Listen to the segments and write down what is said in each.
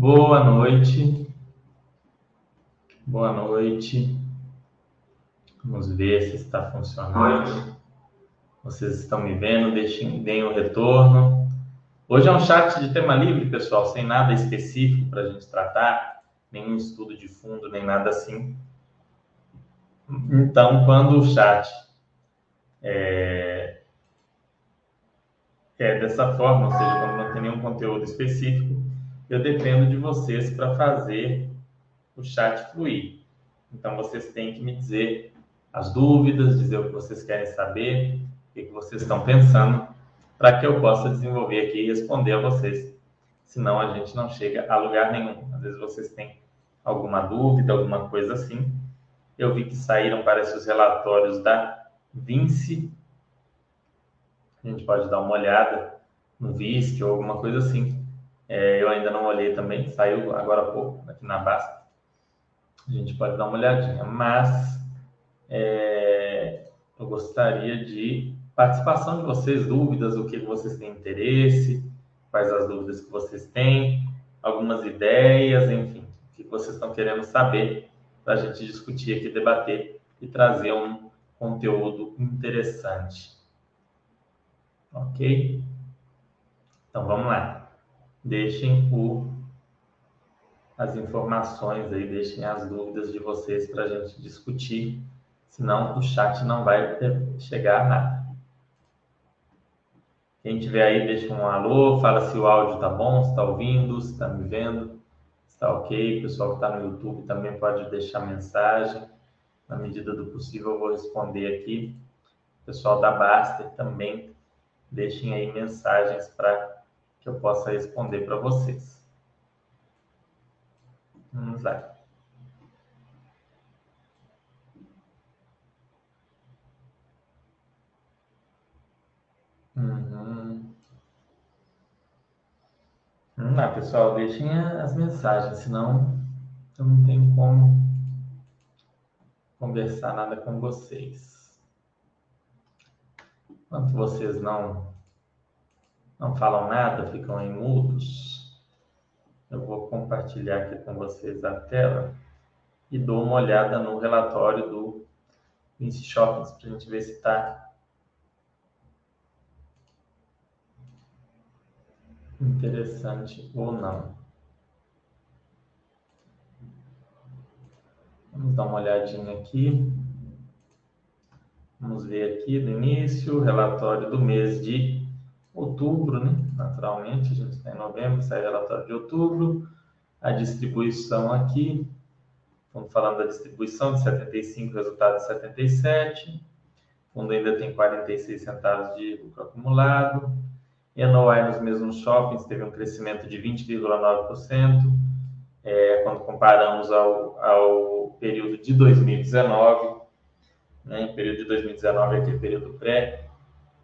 Boa noite. Boa noite. Vamos ver se está funcionando. Vocês estão me vendo? Deixem, deem o retorno. Hoje é um chat de tema livre, pessoal, sem nada específico para a gente tratar, nenhum estudo de fundo, nem nada assim. Então, quando o chat é, é dessa forma, ou seja, quando não tem nenhum conteúdo específico, eu dependo de vocês para fazer o chat fluir. Então, vocês têm que me dizer as dúvidas, dizer o que vocês querem saber, o que vocês estão pensando, para que eu possa desenvolver aqui e responder a vocês. Senão, a gente não chega a lugar nenhum. Às vezes, vocês têm alguma dúvida, alguma coisa assim. Eu vi que saíram, parece, os relatórios da Vinci. A gente pode dar uma olhada no VISC ou alguma coisa assim. É, eu ainda não olhei também, saiu agora há pouco aqui na Basta. A gente pode dar uma olhadinha, mas é, eu gostaria de participação de vocês, dúvidas, o que vocês têm interesse, quais as dúvidas que vocês têm, algumas ideias, enfim, o que vocês estão querendo saber para a gente discutir aqui, debater e trazer um conteúdo interessante. Ok? Então vamos lá deixem o, as informações aí, deixem as dúvidas de vocês para a gente discutir, senão o chat não vai chegar a nada. Quem tiver aí, deixa um alô, fala se o áudio tá bom, se está ouvindo, se está me vendo, se está ok. O pessoal que está no YouTube também pode deixar mensagem. Na medida do possível, eu vou responder aqui. O pessoal da Baster também deixem aí mensagens para que eu possa responder para vocês. Vamos lá. Uhum. Vamos lá, pessoal, deixem as mensagens, senão eu não tenho como conversar nada com vocês. Enquanto vocês não não falam nada, ficam em mudos, eu vou compartilhar aqui com vocês a tela e dou uma olhada no relatório do Vinci Shoppings para a gente ver se está interessante ou não. Vamos dar uma olhadinha aqui. Vamos ver aqui do início, relatório do mês de outubro, né? naturalmente, a gente está em novembro, sai relatório de outubro, a distribuição aqui, estamos falando da distribuição de 75, resultado de 77, o fundo ainda tem 46 centavos de lucro acumulado, NOI nos mesmos shoppings teve um crescimento de 20,9%, é, quando comparamos ao, ao período de 2019, né, em período de 2019, aquele período pré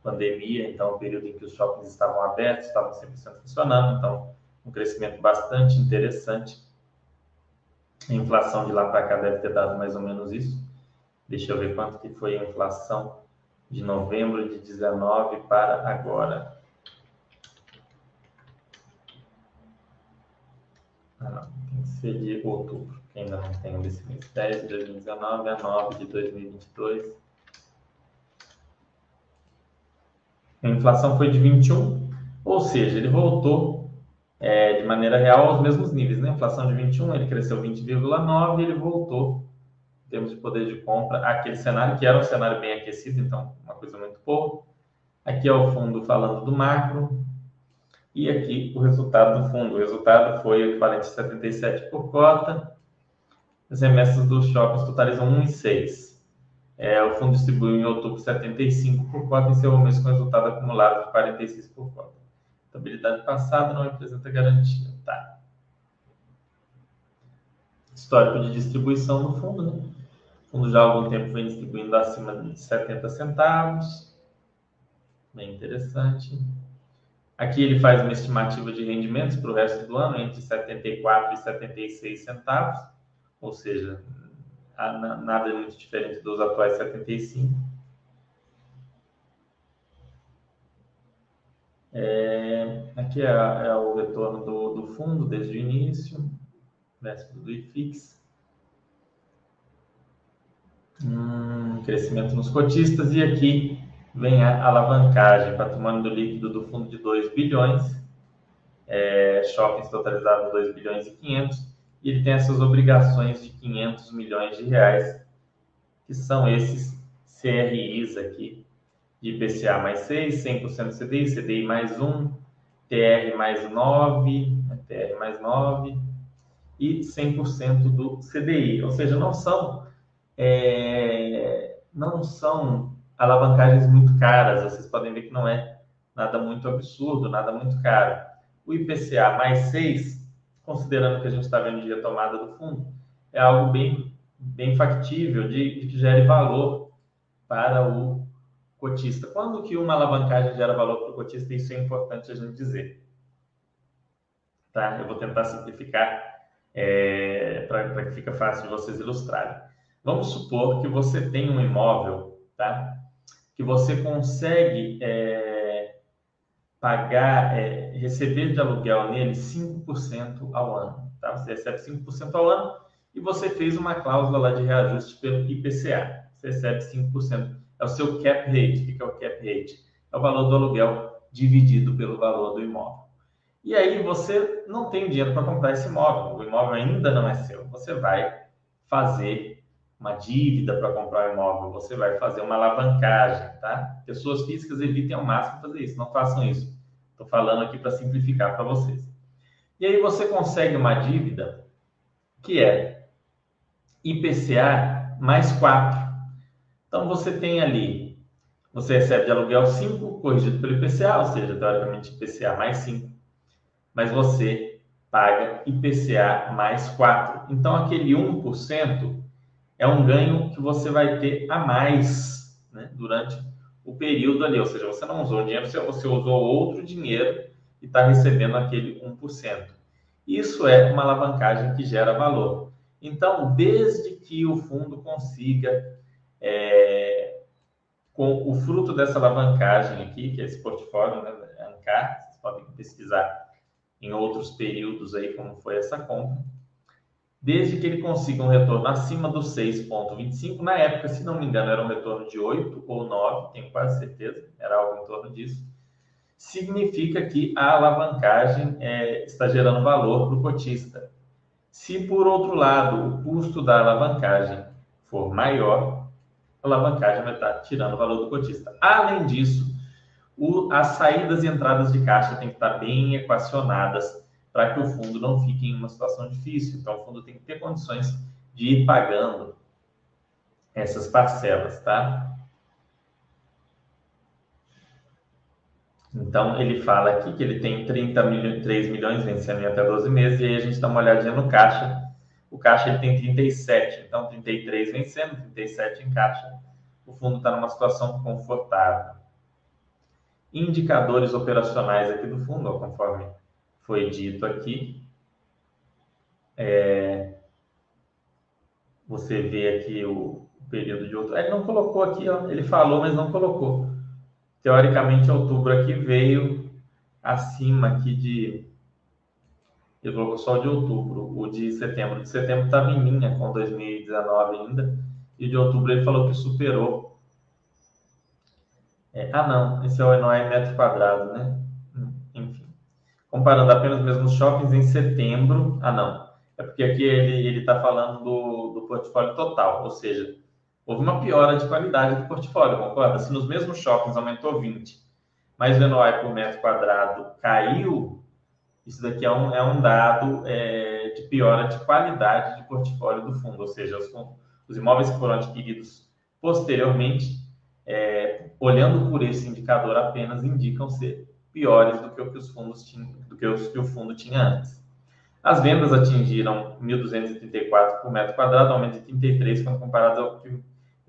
pandemia, então o período em que os shoppings estavam abertos, estavam 100% funcionando, então um crescimento bastante interessante. A inflação de lá para cá deve ter dado mais ou menos isso. Deixa eu ver quanto que foi a inflação de novembro de 19 para agora. Ah, não, tem que ser de outubro, que ainda não tem desse mês. 10 de 2019 a 9 de 2022. A inflação foi de 21, ou seja, ele voltou é, de maneira real aos mesmos níveis. Né? A inflação de 21, ele cresceu 20,9 e ele voltou, em termos de poder de compra, aquele cenário que era um cenário bem aquecido, então uma coisa muito boa. Aqui é o fundo falando do macro, e aqui o resultado do fundo. O resultado foi equivalente a 77 por cota. As remessas dos shoppings totalizam 1,6. É, o fundo distribuiu em outubro 75 por cota em seu mês com resultado acumulado de 46 por cota. Estabilidade passada não representa garantia. Tá. Histórico de distribuição do fundo, né? O fundo já há algum tempo vem distribuindo acima de 70 centavos. Bem interessante. Aqui ele faz uma estimativa de rendimentos para o resto do ano entre 74 e 76 centavos, ou seja, nada muito diferente dos atuais 75. É, aqui é, é, o retorno do, do fundo desde o início, véspera do IFIX. Hum, crescimento nos cotistas e aqui vem a alavancagem, patrimônio líquido do fundo de 2 bilhões, é, shoppings totalizados 2 bilhões e 500, e ele tem essas obrigações de 500 milhões de reais, que são esses CRIs aqui, de IPCA mais 6, 100% CDI, CDI mais 1, TR mais 9, TR mais 9 e 100% do CDI. Ou seja, não são, é, não são alavancagens muito caras. Vocês podem ver que não é nada muito absurdo, nada muito caro. O IPCA mais 6, considerando que a gente está vendo de retomada do fundo, é algo bem, bem factível de, de que gere valor para o cotista. Quando que uma alavancagem gera valor para o cotista, isso é importante a gente dizer. Tá? Eu vou tentar simplificar é, para que fique fácil de vocês ilustrarem. Vamos supor que você tem um imóvel, tá? Que você consegue é, pagar, é, receber de aluguel nele 5% ao ano. Tá? Você recebe 5% ao ano e você fez uma cláusula lá de reajuste pelo IPCA. Você recebe 5% é o seu cap rate. O que é o cap rate? É o valor do aluguel dividido pelo valor do imóvel. E aí você não tem dinheiro para comprar esse imóvel, o imóvel ainda não é seu. Você vai fazer uma dívida para comprar o imóvel, você vai fazer uma alavancagem, tá? Pessoas físicas evitem ao máximo fazer isso, não façam isso. Estou falando aqui para simplificar para vocês. E aí você consegue uma dívida que é IPCA mais 4. Então você tem ali, você recebe de aluguel 5 corrigido pelo IPCA, ou seja, teoricamente IPCA mais 5, mas você paga IPCA mais 4. Então aquele 1% é um ganho que você vai ter a mais né, durante o período ali, ou seja, você não usou dinheiro, você usou outro dinheiro e está recebendo aquele 1%. Isso é uma alavancagem que gera valor. Então, desde que o fundo consiga é, com o fruto dessa alavancagem aqui, que é esse portfólio, né, ANCAR, vocês podem pesquisar em outros períodos aí como foi essa compra, desde que ele consiga um retorno acima dos 6,25, na época, se não me engano, era um retorno de 8 ou 9, tenho quase certeza, era algo em torno disso, significa que a alavancagem é, está gerando valor para o cotista. Se, por outro lado, o custo da alavancagem for maior, alavancagem vai estar tirando valor do cotista. Além disso, o, as saídas e entradas de caixa têm que estar bem equacionadas para que o fundo não fique em uma situação difícil. Então, o fundo tem que ter condições de ir pagando essas parcelas, tá? Então, ele fala aqui que ele tem 30 milhões, 3 milhões vencendo até 12 meses, e aí a gente dá uma olhadinha no caixa o caixa ele tem 37, então 33 vencendo, 37 em caixa. O fundo está numa situação confortável. Indicadores operacionais aqui do fundo, ó, conforme foi dito aqui. É... Você vê aqui o período de outubro. Ele não colocou aqui, ó. ele falou, mas não colocou. Teoricamente, outubro aqui veio acima aqui de ele colocou só o de outubro, o de setembro. De setembro estava em linha com 2019 ainda, e de outubro ele falou que superou. É, ah, não, esse é o NOI metro quadrado, né? Comparando apenas mesmo os shoppings em setembro. Ah, não. É porque aqui ele está falando do, do portfólio total, ou seja, houve uma piora de qualidade do portfólio, concorda? Se nos mesmos shoppings aumentou 20, mas o NOI por metro quadrado caiu, isso daqui é um, é um dado é, de piora de qualidade de portfólio do fundo, ou seja, os, os imóveis que foram adquiridos posteriormente, é, olhando por esse indicador apenas, indicam ser piores do que o que os fundos tinham, do que, os, que o fundo tinha antes. As vendas atingiram 1.234 por metro quadrado, aumento de 33 quando comparado ao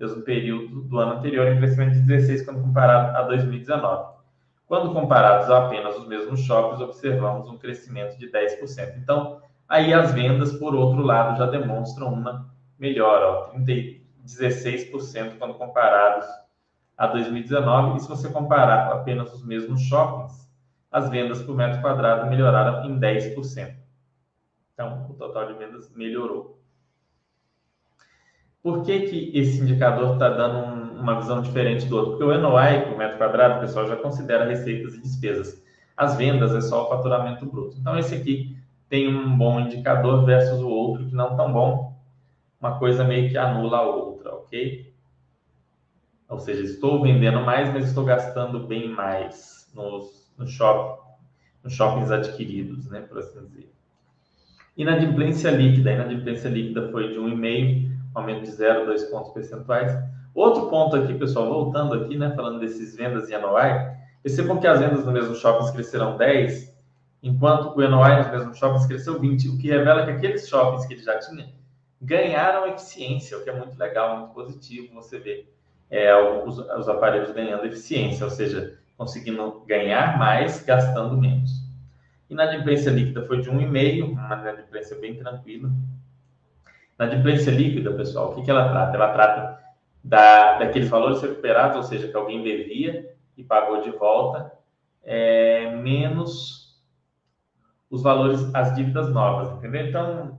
mesmo período do ano anterior, e crescimento de 16 quando comparado a 2019. Quando comparados a apenas os mesmos shoppings, observamos um crescimento de 10%. Então, aí as vendas, por outro lado, já demonstram uma melhora, ó, 30, 16% quando comparados a 2019. E se você comparar apenas os mesmos shoppings, as vendas por metro quadrado melhoraram em 10%. Então, o total de vendas melhorou. Por que, que esse indicador está dando um, uma visão diferente do outro? Porque o NOI por metro quadrado, o pessoal já considera receitas e despesas. As vendas é só o faturamento bruto. Então, esse aqui tem um bom indicador versus o outro que não tão bom. Uma coisa meio que anula a outra, ok? Ou seja, estou vendendo mais, mas estou gastando bem mais nos, no shopping, nos shoppings adquiridos, né, por assim dizer. Inadimplência líquida. A inadimplência líquida foi de 1,5, aumento de 0,2 pontos percentuais. Outro ponto aqui, pessoal, voltando aqui, né, falando desses vendas e NOI, percebam que as vendas no mesmo shoppings cresceram 10, enquanto o NOI nos mesmos shoppings cresceu 20, o que revela que aqueles shoppings que ele já tinha ganharam eficiência, o que é muito legal, muito positivo você vê é, os, os aparelhos ganhando eficiência, ou seja, conseguindo ganhar mais gastando menos. Inadimplência líquida foi de 1,5, uma inadimplência bem tranquila. Inadimplência líquida, pessoal, o que, que ela trata? Ela trata da, daqueles valores recuperados, ou seja, que alguém devia e pagou de volta, é, menos os valores, as dívidas novas, entendeu? Então,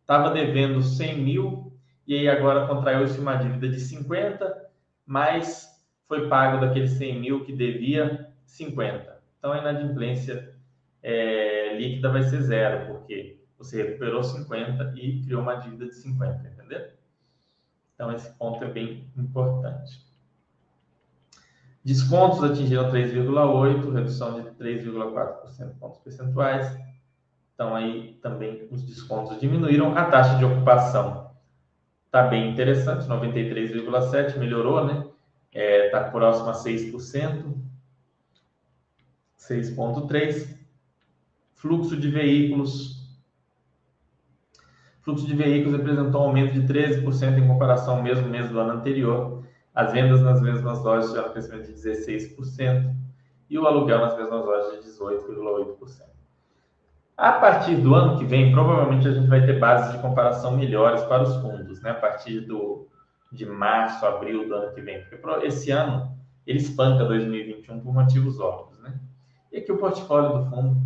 estava devendo 100 mil e aí agora contraiu-se uma dívida de 50, mas foi pago daqueles 100 mil que devia 50. Então, a inadimplência é, líquida vai ser zero, porque você recuperou 50 e criou uma dívida de 50, entendeu? Então, esse ponto é bem importante. Descontos atingiram 3,8, redução de 3,4% pontos percentuais. Então, aí também os descontos diminuíram. A taxa de ocupação está bem interessante, 93,7%, melhorou, né? Está é, tá próximo a 6%, 6,3%. Fluxo de veículos. Fluxo de veículos representou um aumento de 13% em comparação ao mesmo mês do ano anterior. As vendas nas mesmas lojas tiveram um crescimento de 16% e o aluguel nas mesmas lojas de 18,8%. A partir do ano que vem, provavelmente a gente vai ter bases de comparação melhores para os fundos, né? A partir do, de março, abril do ano que vem. Porque esse ano ele espanca 2021 por motivos óbvios, né? E aqui o portfólio do fundo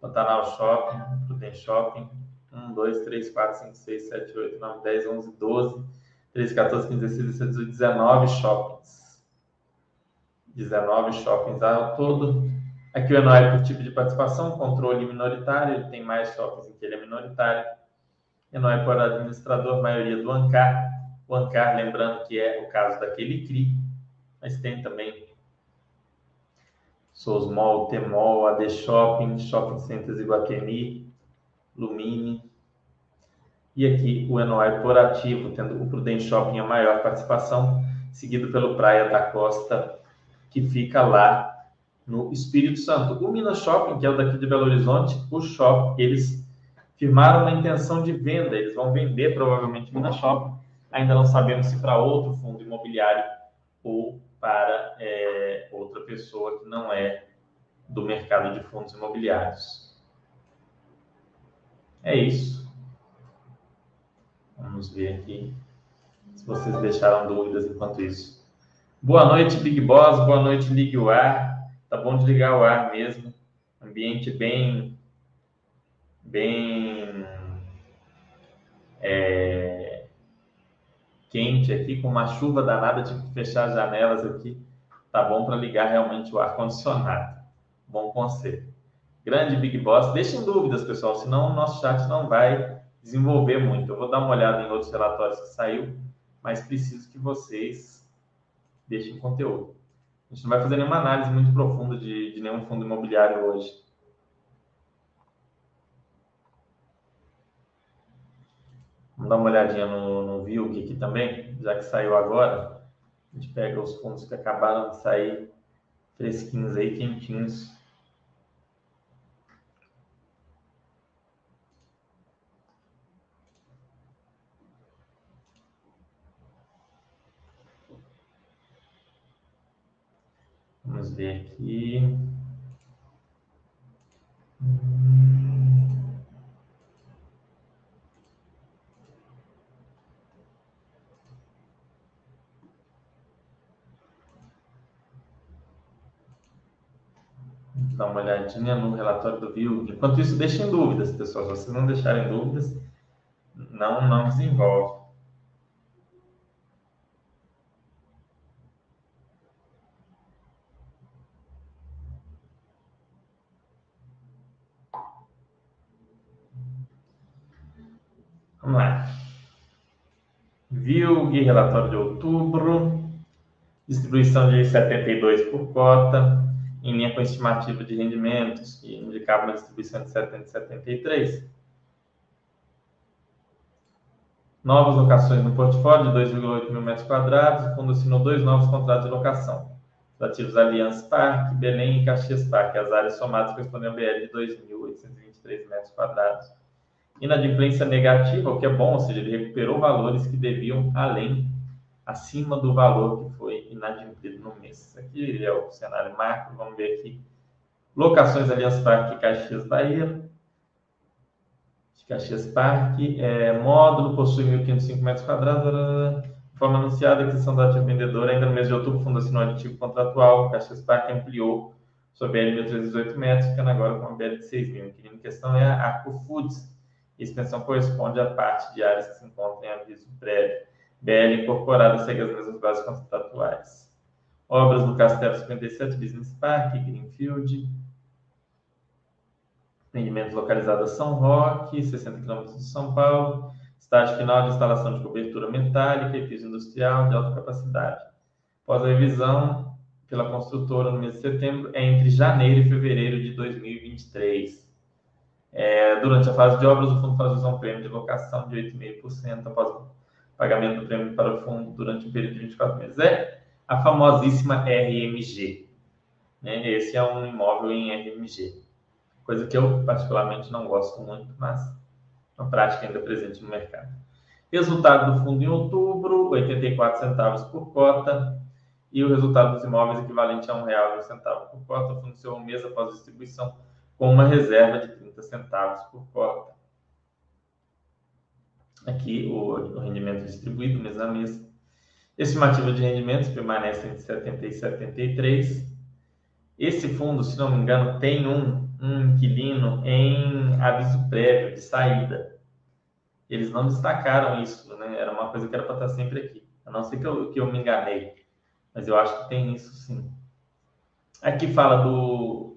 Pantanal Shopping, Prudent Shopping, 1, 2, 3, 4, 5, 6, 7, 8, 9, 10, 11, 12, 13, 14, 15, 16, 17, 18, 19 shoppings. 19 shoppings ao todo. Aqui o ENOI por tipo de participação, controle minoritário, ele tem mais shoppings em que ele é minoritário. ENOI por administrador, maioria do ANCAR. O ANCAR, lembrando que é o caso daquele CRI, mas tem também Sosmol, Temol, AD Shopping, Shopping Centers Iguatemi, Lumine. E aqui o NOI por ativo, tendo o Prudente Shopping a maior participação, seguido pelo Praia da Costa, que fica lá no Espírito Santo. O Minas Shopping, que é o daqui de Belo Horizonte, o shopping, eles firmaram uma intenção de venda, eles vão vender provavelmente o Minas Shopping, ainda não sabemos se para outro fundo imobiliário ou para é, outra pessoa que não é do mercado de fundos imobiliários. É isso. Vamos ver aqui se vocês deixaram dúvidas enquanto isso. Boa noite, Big Boss. Boa noite, Ligue o Ar. Tá bom de ligar o ar mesmo. Ambiente bem, bem é, quente aqui, com uma chuva danada, tive que fechar as janelas aqui. Tá bom para ligar realmente o ar-condicionado. Bom conselho. Grande Big Boss. Deixem dúvidas, pessoal, senão o nosso chat não vai desenvolver muito. Eu vou dar uma olhada em outros relatórios que saiu, mas preciso que vocês deixem conteúdo. A gente não vai fazer nenhuma análise muito profunda de, de nenhum fundo imobiliário hoje. Vamos dar uma olhadinha no, no Vilg aqui também, já que saiu agora. A gente pega os fundos que acabaram de sair fresquinhos aí, quentinhos. Vamos ver aqui. Dar uma olhadinha no relatório do VIL. Enquanto isso, deixem dúvidas, pessoal. Se vocês não deixarem dúvidas, não, não desenvolve. Vamos lá. VILG, relatório de outubro. Distribuição de 72 por cota, em linha com a estimativa de rendimentos, que indicava uma distribuição de 70 73. Novas locações no portfólio de 2,8 mil metros quadrados. O fundo assinou dois novos contratos de locação. Os ativos Allianz Parque, Belém e Caxias Parque. As áreas somadas correspondem a BL de 2.823 metros quadrados. Inadimplência negativa, o que é bom, ou seja, ele recuperou valores que deviam além, acima do valor que foi inadimplido no mês. Aqui é o cenário macro, vamos ver aqui. Locações Allianz Parque Caxias Bahia, de Caxias Parque. É, módulo possui 1.505 metros quadrados. Forma anunciada, aquisição do ativo vendedor. Ainda no mês de outubro, fundo assinou aditivo contratual. Caxias Parque ampliou sua BL 1.318 metros, ficando agora com uma BL de 6.000. Inquilino em questão é a Arco Foods. A extensão corresponde à parte de áreas que se encontram em aviso prévio. BL incorporada segue as mesmas bases contratuais. Obras do Castelo 57, Business Park, Greenfield. Empreendimento localizado a São Roque, 60 km de São Paulo. Estágio final de instalação de cobertura metálica e piso industrial de alta capacidade. Após a revisão pela construtora no mês de setembro, é entre janeiro e fevereiro de 2023. É, durante a fase de obras, o fundo faz um prêmio de locação de 8,5% após pagamento do prêmio para o fundo durante um período de 24 meses. É a famosíssima RMG. Né? Esse é um imóvel em RMG coisa que eu particularmente não gosto muito, mas uma prática ainda presente no mercado. Resultado do fundo em outubro, 84 centavos por cota, e o resultado dos imóveis equivalente a e centavo por cota, funcionou um mês após distribuição com uma reserva de 30 centavos por cota. Aqui o, o rendimento distribuído mês a mês. Estimativa de rendimentos permanece entre 70 e 73. Esse fundo, se não me engano, tem um um inquilino em aviso prévio de saída. Eles não destacaram isso, né? Era uma coisa que era para estar sempre aqui. A não ser que eu, que eu me enganei. Mas eu acho que tem isso sim. Aqui fala do,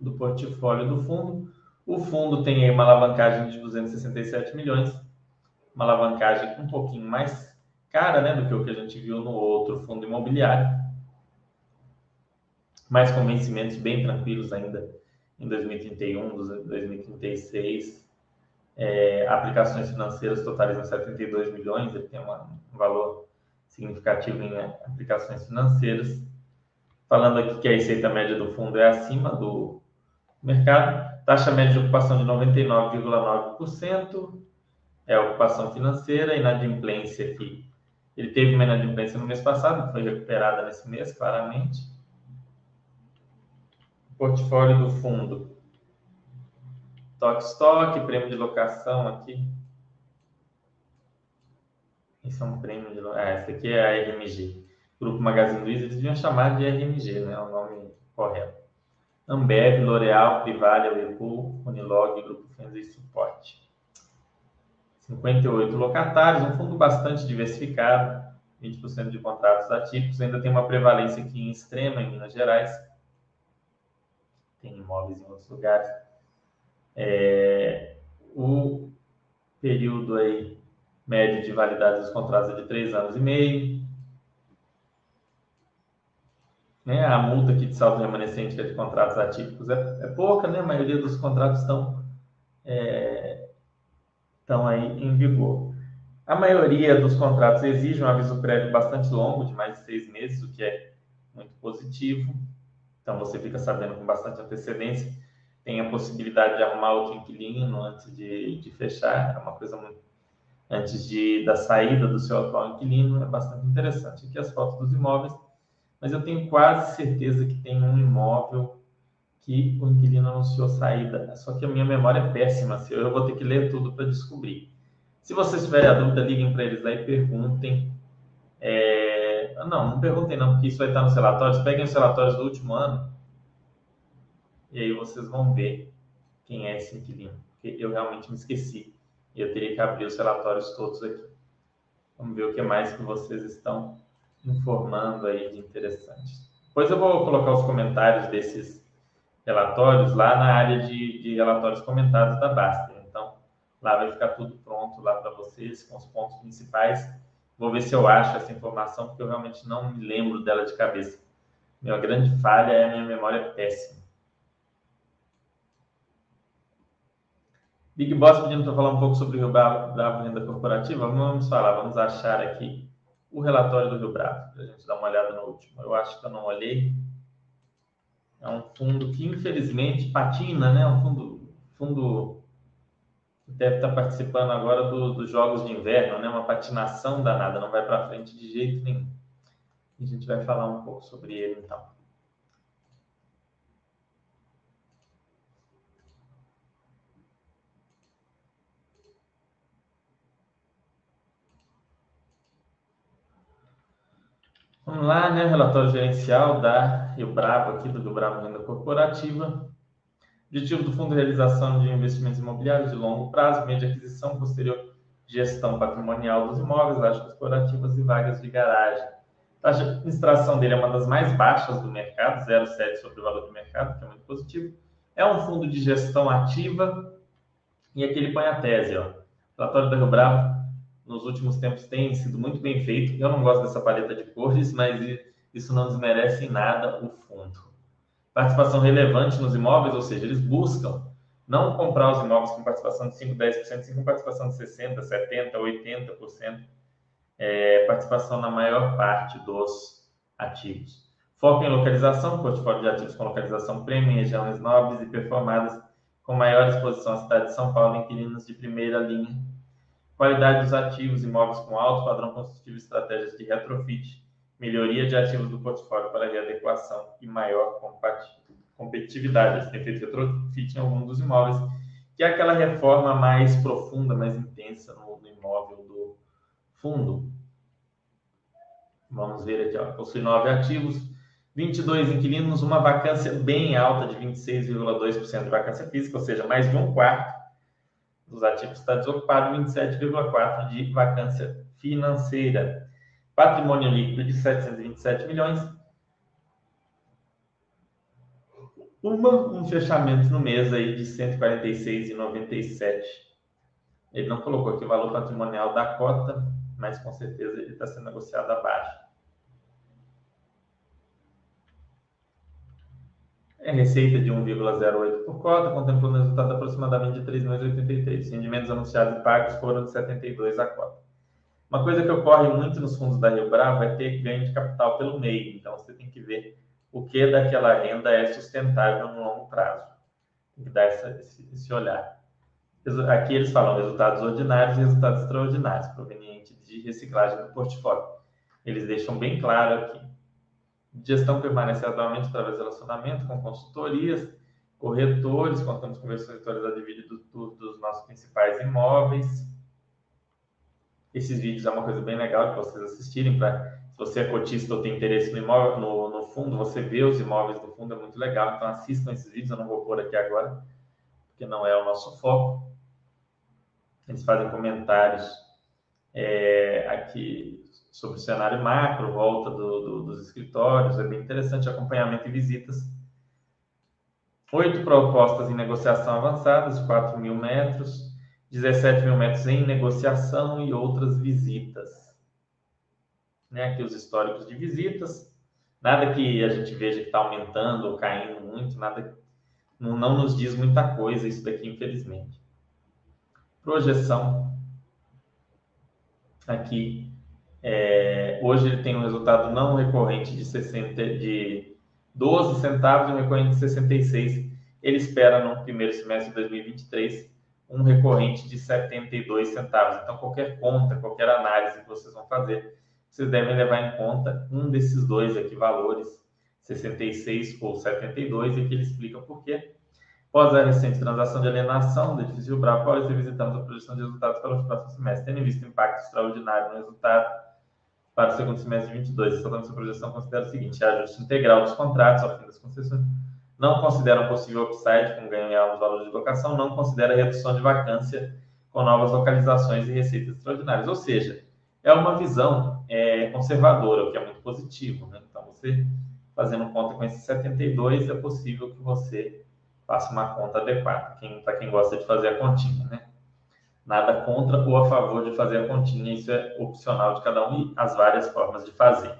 do portfólio do fundo. O fundo tem aí uma alavancagem de 267 milhões, uma alavancagem um pouquinho mais cara né, do que o que a gente viu no outro fundo imobiliário, mais com vencimentos bem tranquilos ainda em 2031, 2036. É, aplicações financeiras totalizam 72 milhões, ele tem uma, um valor significativo em aplicações financeiras. Falando aqui que a receita média do fundo é acima do mercado, taxa média de ocupação de 99,9%, é a ocupação financeira, inadimplência aqui. Ele teve uma inadimplência no mês passado, foi recuperada nesse mês, claramente portfólio do fundo. Toque estoque, prêmio de locação aqui. Esse é um prêmio de locação. Ah, esse aqui é a RMG. Grupo Magazine Luiza, eles deviam chamar de RMG, né? É o nome correto. Ambev, L'Oréal, Privalia, Whirlpool, Unilog, Grupo Fenza e Suporte. 58 locatários, um fundo bastante diversificado, 20% de contratos atípicos, ainda tem uma prevalência aqui em extrema em Minas Gerais, tem imóveis em outros lugares. É, o período aí médio de validade dos contratos é de três anos e meio. Né? A multa aqui de saldo remanescente que é de contratos atípicos é, é pouca, né? A maioria dos contratos estão, é, estão aí em vigor. A maioria dos contratos exige um aviso prévio bastante longo, de mais de seis meses, o que é muito positivo. Então você fica sabendo com bastante antecedência. Tem a possibilidade de arrumar outro inquilino antes de, de fechar, é uma coisa muito. Antes de, da saída do seu atual inquilino, é bastante interessante. Aqui as fotos dos imóveis, mas eu tenho quase certeza que tem um imóvel que o inquilino anunciou saída. Só que a minha memória é péssima, eu vou ter que ler tudo para descobrir. Se vocês tiverem a dúvida, liguem para eles lá e perguntem. É... Não, não perguntem não, porque isso vai estar nos relatórios. Peguem os relatórios do último ano e aí vocês vão ver quem é esse inquilino, porque eu realmente me esqueci e eu teria que abrir os relatórios todos aqui. Vamos ver o que mais que vocês estão informando aí de interessante. Depois eu vou colocar os comentários desses relatórios lá na área de, de relatórios comentados da Baster. Então, lá vai ficar tudo pronto lá para vocês com os pontos principais. Vou ver se eu acho essa informação, porque eu realmente não me lembro dela de cabeça. Minha grande falha é a minha memória péssima. Big Boss pedindo para falar um pouco sobre o Rio Bravo, Bravo Renda Corporativa. Vamos falar, vamos achar aqui o relatório do Rio Bravo, para a gente dar uma olhada no último. Eu acho que eu não olhei. É um fundo que, infelizmente, patina, né? Um fundo, fundo que deve estar participando agora do, dos Jogos de Inverno, né? Uma patinação danada, não vai para frente de jeito nenhum. E a gente vai falar um pouco sobre ele, então. Vamos lá, né? Relatório gerencial da Rio Bravo aqui, do Rio Bravo Renda Corporativa. Objetivo do fundo de realização de investimentos imobiliários de longo prazo, meio de aquisição, posterior gestão patrimonial dos imóveis, lajes corporativas e vagas de garagem. A taxa de administração dele é uma das mais baixas do mercado, 0,7 sobre o valor do mercado, que é muito positivo. É um fundo de gestão ativa e aqui ele põe a tese, ó. Relatório da Rio Bravo nos últimos tempos tem sido muito bem feito. Eu não gosto dessa paleta de cores, mas isso não desmerece em nada o fundo. Participação relevante nos imóveis, ou seja, eles buscam não comprar os imóveis com participação de 5, 10%, sim com participação de 60%, 70%, 80%, é, participação na maior parte dos ativos. Foco em localização, portfólio de ativos com localização premium em regiões nobres e performadas com maior exposição à cidade de São Paulo, inquilinos de primeira linha qualidade dos ativos, imóveis com alto padrão construtivo, estratégias de retrofit, melhoria de ativos do portfólio para readequação e maior competitividade. Têm feito retrofit em algum dos imóveis, que é aquela reforma mais profunda, mais intensa no, no imóvel do fundo. Vamos ver aqui, ó. possui nove ativos, 22 inquilinos, uma vacância bem alta de 26,2% de vacância física, ou seja, mais de um quarto dos ativos está desocupado, 27,4% de vacância financeira. Patrimônio líquido de 727 milhões. Uma, um fechamento no mês aí de 146,97. Ele não colocou aqui o valor patrimonial da cota, mas com certeza ele está sendo negociado abaixo. É receita de 1,08 por cota, contemplando um resultado aproximadamente de 3,83. Rendimentos anunciados e pagos foram de 72 a cota. Uma coisa que ocorre muito nos fundos da Rio Bravo é ter ganho de capital pelo meio. Então, você tem que ver o que daquela renda é sustentável no longo prazo. Tem que dar essa, esse, esse olhar. Aqui eles falam resultados ordinários e resultados extraordinários, provenientes de reciclagem do portfólio. Eles deixam bem claro aqui Gestão permanece atualmente através do relacionamento com consultorias, corretores, contamos com atualizadas de vídeo do, dos nossos principais imóveis. Esses vídeos é uma coisa bem legal de vocês assistirem. Pra, se você é cotista ou tem interesse no, imóvel, no, no fundo, você vê os imóveis do fundo, é muito legal. Então assistam esses vídeos, eu não vou pôr aqui agora, porque não é o nosso foco. Eles fazem comentários é, aqui sobre o cenário macro, volta do, do, dos escritórios, é bem interessante, acompanhamento e visitas. Oito propostas em negociação avançadas, 4 mil metros, 17 mil metros em negociação e outras visitas. Né? Aqui os históricos de visitas, nada que a gente veja que está aumentando ou caindo muito, nada não, não nos diz muita coisa isso daqui, infelizmente. Projeção aqui é, hoje ele tem um resultado não recorrente de, 60, de 12 centavos e um recorrente de 66. Ele espera no primeiro semestre de 2023 um recorrente de 72 centavos. Então, qualquer conta, qualquer análise que vocês vão fazer, vocês devem levar em conta um desses dois aqui valores, 66 ou 72, e que ele explica por quê. Após a recente transação de alienação do edifício Bravo, nós visitamos a projeção de resultados para os próximos semestres, tendo visto impacto extraordinário no resultado para o segundo semestre de 22. Essa nossa projeção considera o seguinte: a ajuste integral dos contratos ao fim das concessões, não considera um possível upside com ganho em valores de locação, não considera redução de vacância com novas localizações e receitas extraordinárias. Ou seja, é uma visão é, conservadora, o que é muito positivo. Né? Então, você fazendo conta com esses 72, é possível que você faça uma conta adequada, para quem gosta de fazer a continha. Né? Nada contra ou a favor de fazer a continha, isso é opcional de cada um e as várias formas de fazer.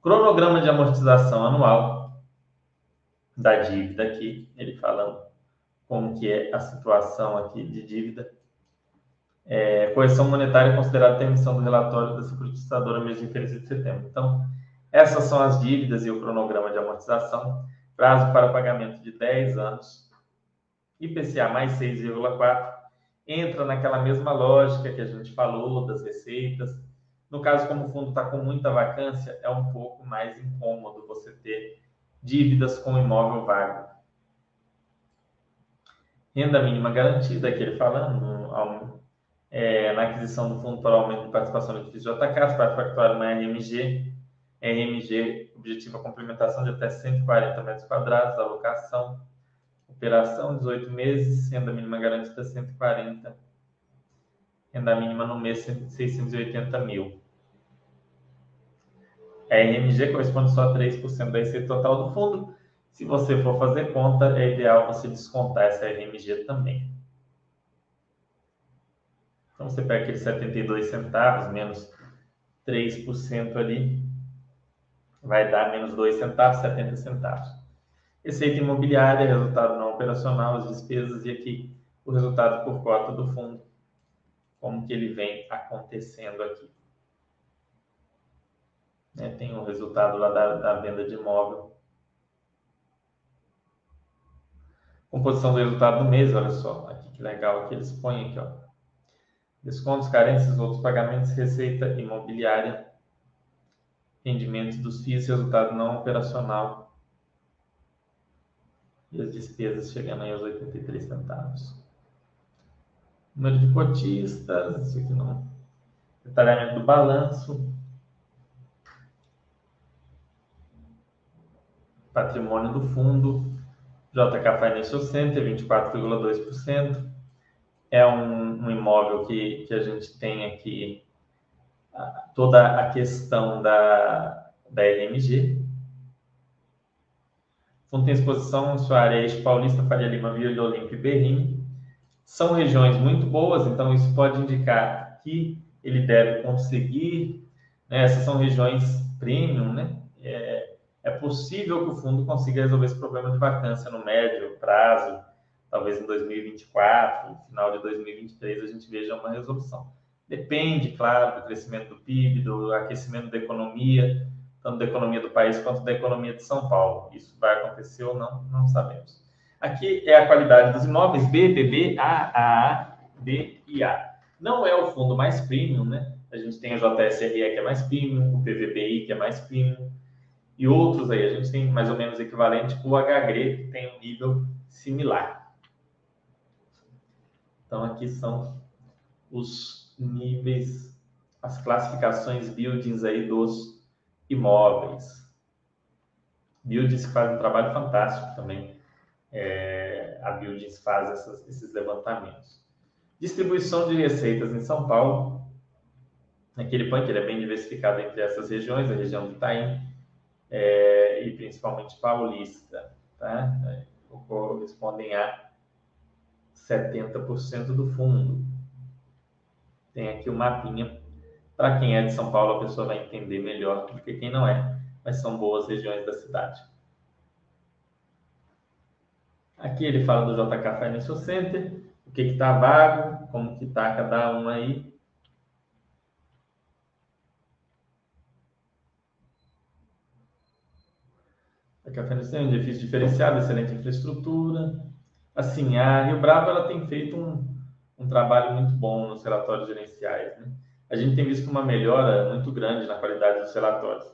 Cronograma de amortização anual da dívida aqui, ele falando como que é a situação aqui de dívida. É, correção monetária considerada a emissão do relatório da securitizadora mês de interesse de setembro. Então, essas são as dívidas e o cronograma de amortização. Prazo para pagamento de 10 anos. IPCA mais 6,4. Entra naquela mesma lógica que a gente falou das receitas. No caso, como o fundo está com muita vacância, é um pouco mais incômodo você ter dívidas com imóvel vago. Renda mínima garantida, que ele falando, é, na aquisição do fundo para aumento de participação no edifício JK, para factuar uma RMG, RMG objetiva a complementação de até 140 metros quadrados, alocação, operação 18 meses, renda mínima garantida 140, renda mínima no mês 680 mil. A RMG corresponde só a 3% da receita total do fundo. Se você for fazer conta, é ideal você descontar essa RMG também. Então, você pega aqueles 72 centavos, menos 3% ali, vai dar menos 2 centavos, 70 centavos. Receita imobiliária, resultado não operacional, as despesas e aqui o resultado por cota do fundo, como que ele vem acontecendo aqui. É, tem o resultado lá da, da venda de imóvel. Composição do resultado do mês, olha só, aqui que legal que eles põem aqui, ó descontos, carências, outros pagamentos, receita imobiliária, rendimento dos FIIs, resultado não operacional e as despesas chegando aí aos 83 centavos. Número de cotistas, isso aqui não. Detalhamento do balanço. Patrimônio do fundo. JK Financial Center, 24,2% é um, um imóvel que, que a gente tem aqui toda a questão da, da LMG. O fundo tem exposição Soares, Paulista, Faria Lima, Vila Olímpio e Berrini. São regiões muito boas, então isso pode indicar que ele deve conseguir. Né, essas são regiões premium, né? É, é possível que o fundo consiga resolver esse problema de vacância no médio prazo, talvez em 2024, no final de 2023, a gente veja uma resolução. Depende, claro, do crescimento do PIB, do aquecimento da economia, tanto da economia do país quanto da economia de São Paulo. Isso vai acontecer ou não, não sabemos. Aqui é a qualidade dos imóveis B, BB, A, A, B e A. Não é o fundo mais premium, né? A gente tem a JSRE que é mais premium, o PVBI que é mais premium, e outros aí. A gente tem mais ou menos equivalente, o HGRE que tem um nível similar. Então, aqui são os níveis, as classificações buildings aí dos imóveis. Buildings fazem um trabalho fantástico também. É, a Buildings faz essas, esses levantamentos. Distribuição de receitas em São Paulo. Aqui ele põe que ele é bem diversificado entre essas regiões, a região do Itaim é, e principalmente paulista. Tá? Correspondem a 70% do fundo. Tem aqui o um mapinha. Para quem é de São Paulo, a pessoa vai entender melhor do que quem não é, mas são boas regiões da cidade. Aqui ele fala do JK Financial Center, o que está vago, como que está cada um aí. JK Financial Center, um edifício diferenciado, excelente infraestrutura, assim, a Rio Bravo ela tem feito um, um trabalho muito bom nos relatórios gerenciais. Né? A gente tem visto uma melhora muito grande na qualidade dos relatórios.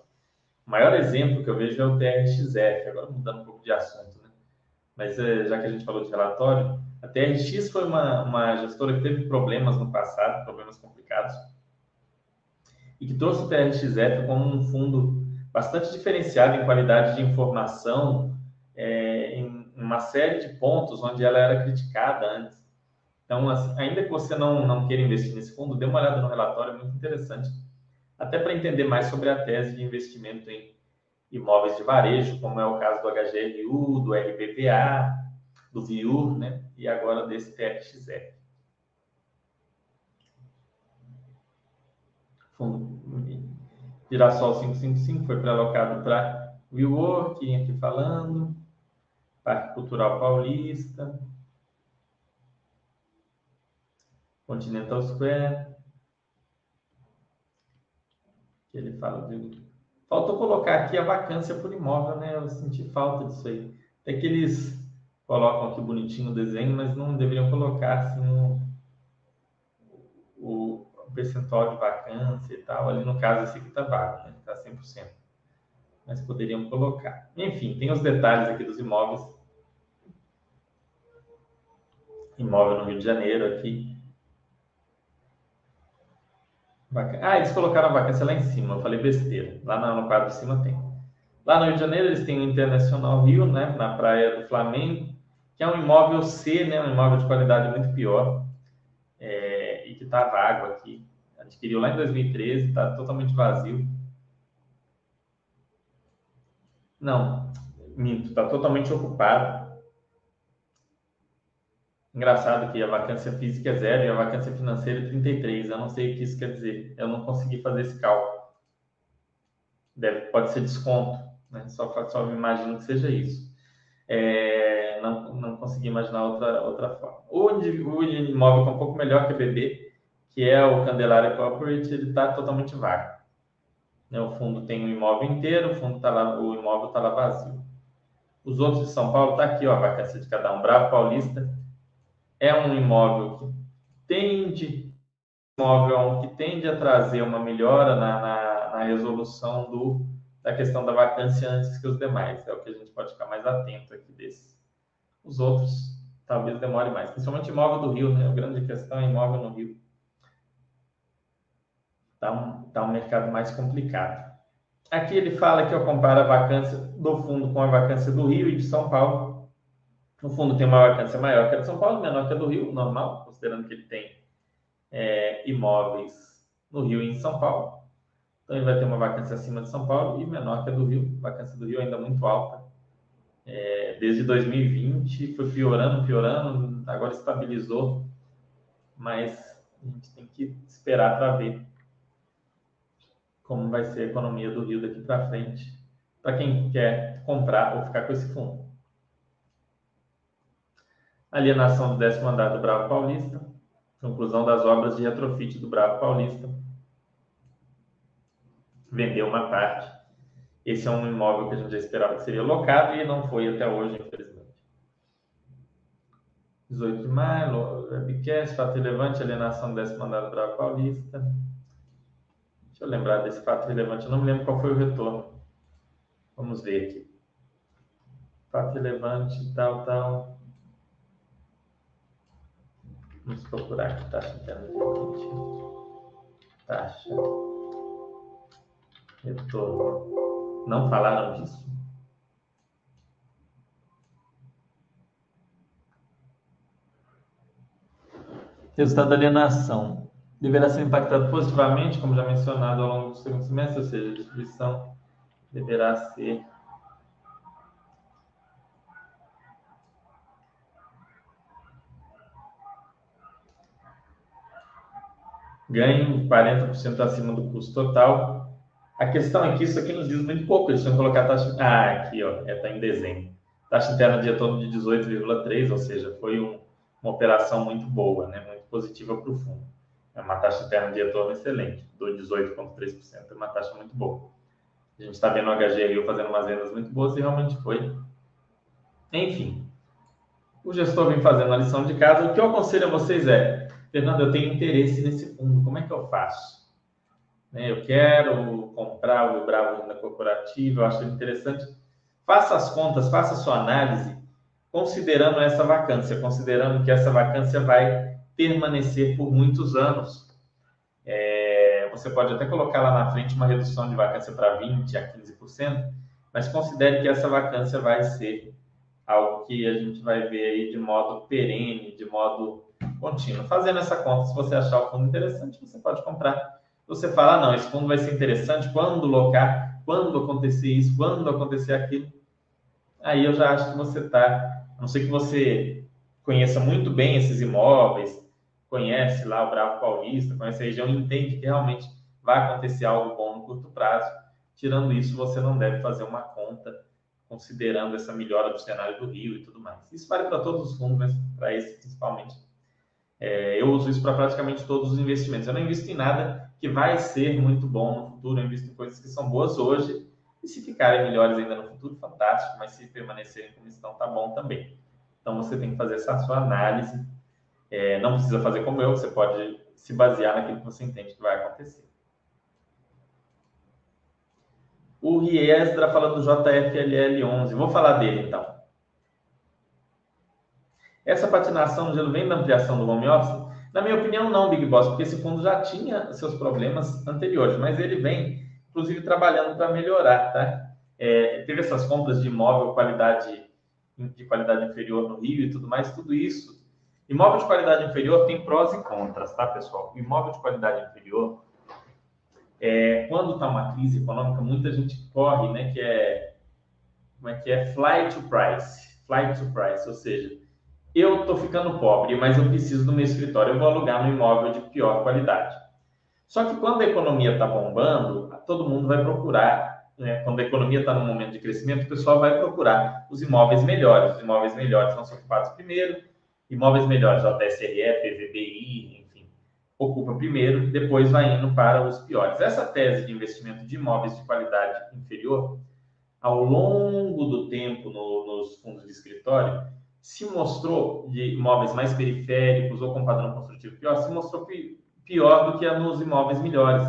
O maior exemplo que eu vejo é o TRXF, agora mudando um pouco de assunto, né? mas é, já que a gente falou de relatório, a TRX foi uma, uma gestora que teve problemas no passado, problemas complicados, e que trouxe o TRXF como um fundo bastante diferenciado em qualidade de informação é, em uma série de pontos onde ela era criticada antes. Então, assim, ainda que você não, não queira investir nesse fundo, dê uma olhada no relatório, é muito interessante, até para entender mais sobre a tese de investimento em imóveis de varejo, como é o caso do HGRU, do RBPA, do VIUR, né? e agora desse TFXF. Fundo Girassol 555 foi pré-alocado para WeWork, aqui falando, Parque Cultural Paulista, Continental Square, que ele fala de... Faltou colocar aqui a vacância por imóvel, né? Eu senti falta disso aí. Até que eles colocam aqui bonitinho o desenho, mas não deveriam colocar assim o, percentual de vacância e tal. Ali no caso, esse aqui está vago, né? Está 100%. Mas poderiam colocar. Enfim, tem os detalhes aqui dos imóveis. Imóvel no Rio de Janeiro aqui. Ah, eles colocaram a vacância lá em cima, eu falei besteira. Lá no quadro de cima tem. Lá no Rio de Janeiro eles têm o Internacional Rio, né, na praia do Flamengo, que é um imóvel C, né, um imóvel de qualidade muito pior, é, e que está vago aqui. Adquiriu lá em 2013, está totalmente vazio. Não, minto, está totalmente ocupado. Engraçado que a vacância física é zero e a vacância financeira é 33. Eu não sei o que isso quer dizer. Eu não consegui fazer esse cálculo. Deve, pode ser desconto, né? Só, só me imagino que seja isso. É, não, não consegui imaginar outra, outra forma. O, o imóvel que é um pouco melhor que a BB, que é o Candelária Corporate, ele está totalmente vago. Né? O fundo tem o imóvel inteiro, o, fundo tá lá, o imóvel está lá vazio. Os outros de São Paulo, está aqui ó, a vacância de cada um. Bravo Paulista é um imóvel que tende, imóvel que tende a trazer uma melhora na, na, na resolução do, da questão da vacância antes que os demais. É o que a gente pode ficar mais atento aqui desses. Os outros talvez demore mais, principalmente imóvel do Rio, né? A grande questão é imóvel no Rio. Está um, tá um mercado mais complicado. Aqui ele fala que eu comparo a vacância do fundo com a vacância do Rio e de São Paulo. No fundo, tem uma vacância maior que a de São Paulo, menor que a do Rio, normal, considerando que ele tem é, imóveis no Rio e em São Paulo. Então, ele vai ter uma vacância acima de São Paulo e menor que a do Rio. A vacância do Rio ainda muito alta. É, desde 2020 foi piorando, piorando, agora estabilizou, mas a gente tem que esperar para ver como vai ser a economia do Rio daqui para frente, para quem quer comprar ou ficar com esse fundo alienação do décimo andar do Bravo Paulista, conclusão das obras de retrofit do Bravo Paulista, vendeu uma parte. Esse é um imóvel que a gente já esperava que seria locado e não foi até hoje, infelizmente. 18 de maio, webcast, fato relevante, alienação do décimo andar do Bravo Paulista. Deixa eu lembrar desse fato relevante, eu não me lembro qual foi o retorno. Vamos ver aqui. Fato relevante, tal, tal. Vamos procurar aqui taxa interna de Taxa. Retorno. Não falaram disso? Resultado da alienação. Deverá ser impactado positivamente, como já mencionado ao longo do segundo semestre, ou seja, a distribuição deverá ser ganho 40% acima do custo total. A questão é que isso aqui nos diz muito pouco. Eles tinham colocar a taxa. Ah, aqui, ó, está é, em dezembro. Taxa interna de retorno de 18,3, ou seja, foi um, uma operação muito boa, né? muito positiva para o fundo. É uma taxa interna de retorno excelente, do 18,3%, é uma taxa muito boa. A gente está vendo o HGRU fazendo umas vendas muito boas e realmente foi. Enfim, o gestor vem fazendo a lição de casa. O que eu aconselho a vocês é Fernando, eu tenho interesse nesse fundo, como é que eu faço? Né, eu quero comprar o Bravo na corporativa, eu acho interessante. Faça as contas, faça a sua análise, considerando essa vacância, considerando que essa vacância vai permanecer por muitos anos. É, você pode até colocar lá na frente uma redução de vacância para 20% a 15%, mas considere que essa vacância vai ser algo que a gente vai ver aí de modo perene, de modo contínuo. Fazendo essa conta, se você achar o fundo interessante, você pode comprar. Você fala, ah, não, esse fundo vai ser interessante quando locar, quando acontecer isso, quando acontecer aquilo. Aí eu já acho que você está, a não ser que você conheça muito bem esses imóveis, conhece lá o Bravo Paulista, conhece a região, entende que realmente vai acontecer algo bom no curto prazo. Tirando isso, você não deve fazer uma conta considerando essa melhora do cenário do Rio e tudo mais. Isso vale para todos os fundos, mas para esse principalmente. É, eu uso isso para praticamente todos os investimentos. Eu não invisto em nada que vai ser muito bom no futuro, eu invisto em coisas que são boas hoje e se ficarem melhores ainda no futuro, fantástico, mas se permanecerem como estão, tá bom também. Então você tem que fazer essa sua análise. É, não precisa fazer como eu, você pode se basear naquilo que você entende que vai acontecer. O Riesdra falando do JFLL11. Vou falar dele então. Essa patinação no gelo vem da ampliação do home office? Na minha opinião, não, Big Boss, porque esse fundo já tinha seus problemas anteriores, mas ele vem, inclusive, trabalhando para melhorar, tá? É, teve essas compras de imóvel qualidade de qualidade inferior no Rio e tudo mais, tudo isso. Imóvel de qualidade inferior tem prós e contras, tá, pessoal? Imóvel de qualidade inferior, é, quando está uma crise econômica, muita gente corre, né? Que é como é que é flight to price, flight to price, ou seja, eu estou ficando pobre, mas eu preciso do meu escritório, eu vou alugar no imóvel de pior qualidade. Só que quando a economia está bombando, todo mundo vai procurar, né? quando a economia está num momento de crescimento, o pessoal vai procurar os imóveis melhores. Os imóveis melhores ser ocupados primeiro, imóveis melhores, JSRE, PVBI, ocupa primeiro, depois vai indo para os piores. Essa tese de investimento de imóveis de qualidade inferior, ao longo do tempo no, nos fundos de escritório, se mostrou de imóveis mais periféricos ou com padrão construtivo pior, se mostrou pior do que nos imóveis melhores.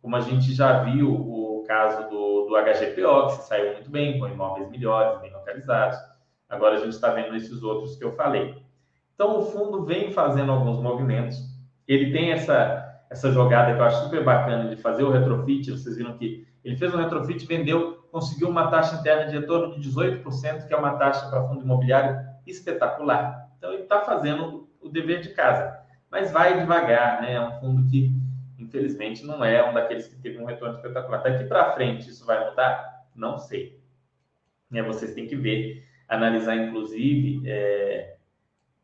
Como a gente já viu o caso do, do HGPO, que saiu muito bem, com imóveis melhores, bem localizados. Agora a gente está vendo esses outros que eu falei. Então o fundo vem fazendo alguns movimentos ele tem essa, essa jogada que eu acho super bacana de fazer o retrofit. Vocês viram que ele fez um retrofit, vendeu, conseguiu uma taxa interna de retorno de 18%, que é uma taxa para fundo imobiliário espetacular. Então, ele está fazendo o dever de casa, mas vai devagar, né? É um fundo que, infelizmente, não é um daqueles que teve um retorno espetacular. Daqui para frente, isso vai mudar? Não sei. É, vocês têm que ver, analisar, inclusive, é,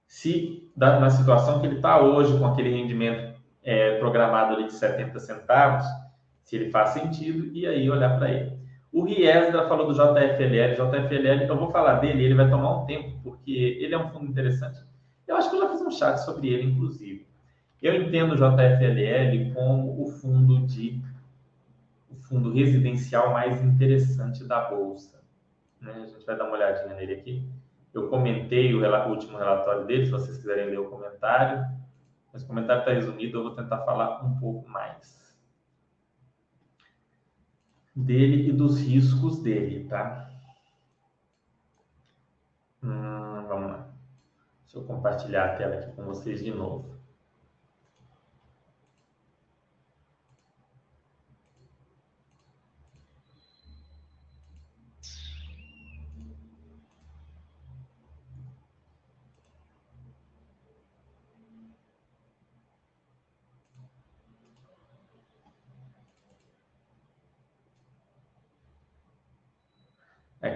se na situação que ele está hoje, com aquele rendimento é, programado ali de 70 centavos, se ele faz sentido, e aí olhar para ele. O Riesdra falou do JFLL. JFLL, eu vou falar dele, ele vai tomar um tempo, porque ele é um fundo interessante. Eu acho que eu já fiz um chat sobre ele, inclusive. Eu entendo o JFLL como o fundo de o fundo residencial mais interessante da bolsa. Né? A gente vai dar uma olhadinha nele aqui. Eu comentei o, o último relatório dele, se vocês quiserem ler o comentário. Mas o comentário está resumido, eu vou tentar falar um pouco mais dele e dos riscos dele, tá? Hum, vamos lá. Deixa eu compartilhar a tela aqui com vocês de novo.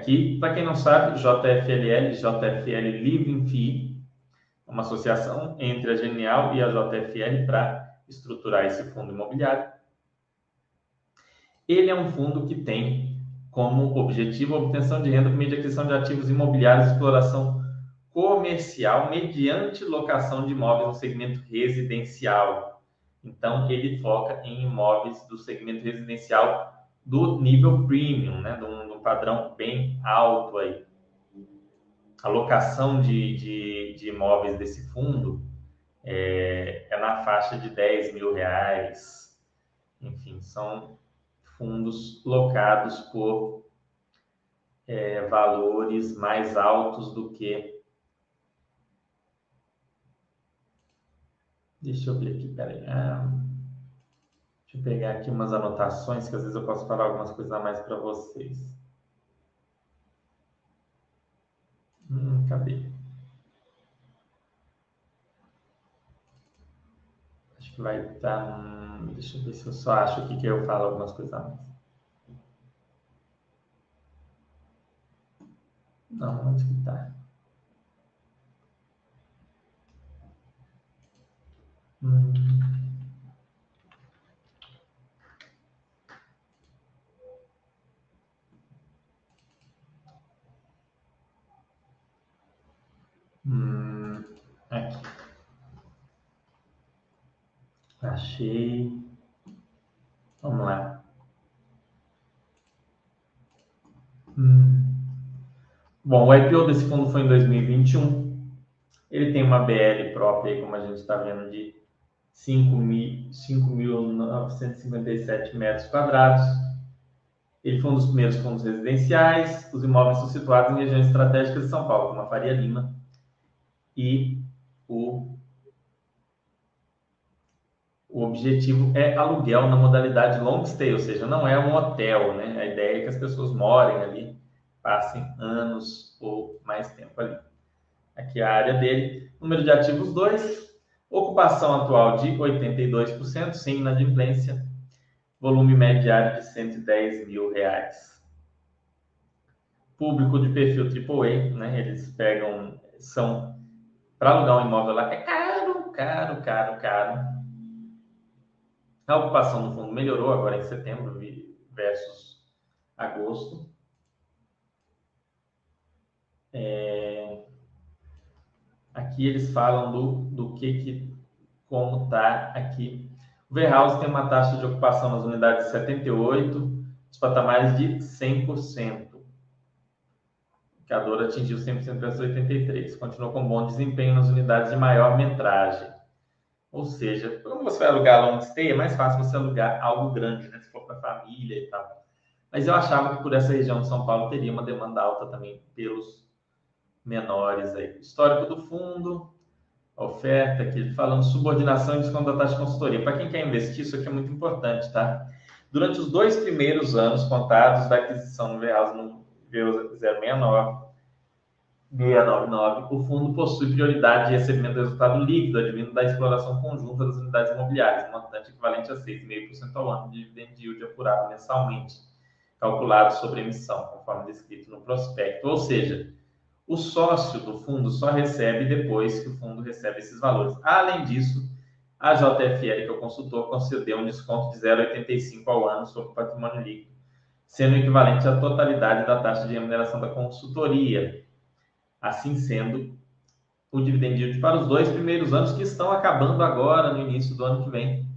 Aqui, para quem não sabe, JFLL, JFL Living Fee, é uma associação entre a Genial e a JFL para estruturar esse fundo imobiliário. Ele é um fundo que tem como objetivo a obtenção de renda por meio de aquisição de ativos imobiliários e exploração comercial mediante locação de imóveis no segmento residencial. Então, ele foca em imóveis do segmento residencial do nível premium, né, um padrão bem alto aí. A locação de, de, de imóveis desse fundo é, é, na faixa de 10 mil reais. Enfim, são fundos locados por é, valores mais altos do que. Deixa eu ver aqui, peraí. Ah, Deixa eu pegar aqui umas anotações, que às vezes eu posso falar algumas coisas a mais para vocês. Cadê? Acho que vai estar. Deixa eu ver se eu só acho aqui que eu falo algumas coisas a mais. Não, onde que tá? Hum. Hum, aqui. Achei. Vamos lá. Hum. Bom, o IPO desse fundo foi em 2021. Ele tem uma BL própria, como a gente está vendo, de 5.957 metros quadrados. Ele foi um dos primeiros fundos residenciais. Os imóveis são situados em regiões estratégicas de São Paulo, como a Faria Lima e o, o objetivo é aluguel na modalidade long stay, ou seja, não é um hotel, né? A ideia é que as pessoas morem ali, passem anos ou mais tempo ali. Aqui é a área dele, número de ativos 2, Ocupação atual de 82%, sem inadimplência. Volume mediário de 110 mil reais. Público de perfil AAA, né? Eles pegam, são para alugar um imóvel lá é caro, caro, caro, caro. A ocupação no fundo melhorou agora em setembro versus agosto. É... Aqui eles falam do, do que, que como está aqui. O warehouse tem uma taxa de ocupação nas unidades de 78, os patamares de 100%. Dora atingiu 100% versus 83. Continuou com bom desempenho nas unidades de maior metragem. Ou seja, quando você vai alugar long stay, é mais fácil você alugar algo grande, né? Se for para família e tal. Mas eu achava que por essa região de São Paulo teria uma demanda alta também pelos menores aí. Histórico do fundo, oferta aqui, falando subordinação e desconto da taxa de consultoria. Para quem quer investir, isso aqui é muito importante, tá? Durante os dois primeiros anos contados da aquisição no VEAS no VU069, 699, o fundo possui prioridade de recebimento do resultado líquido advindo da exploração conjunta das unidades imobiliárias, montante equivalente a 6,5% ao ano de dividend yield apurado mensalmente, calculado sobre emissão, conforme descrito no prospecto. Ou seja, o sócio do fundo só recebe depois que o fundo recebe esses valores. Além disso, a JFL, que é o consultor, concedeu um desconto de 0,85 ao ano sobre o patrimônio líquido, sendo equivalente à totalidade da taxa de remuneração da consultoria. Assim sendo, o dividend yield para os dois primeiros anos que estão acabando agora, no início do ano que vem,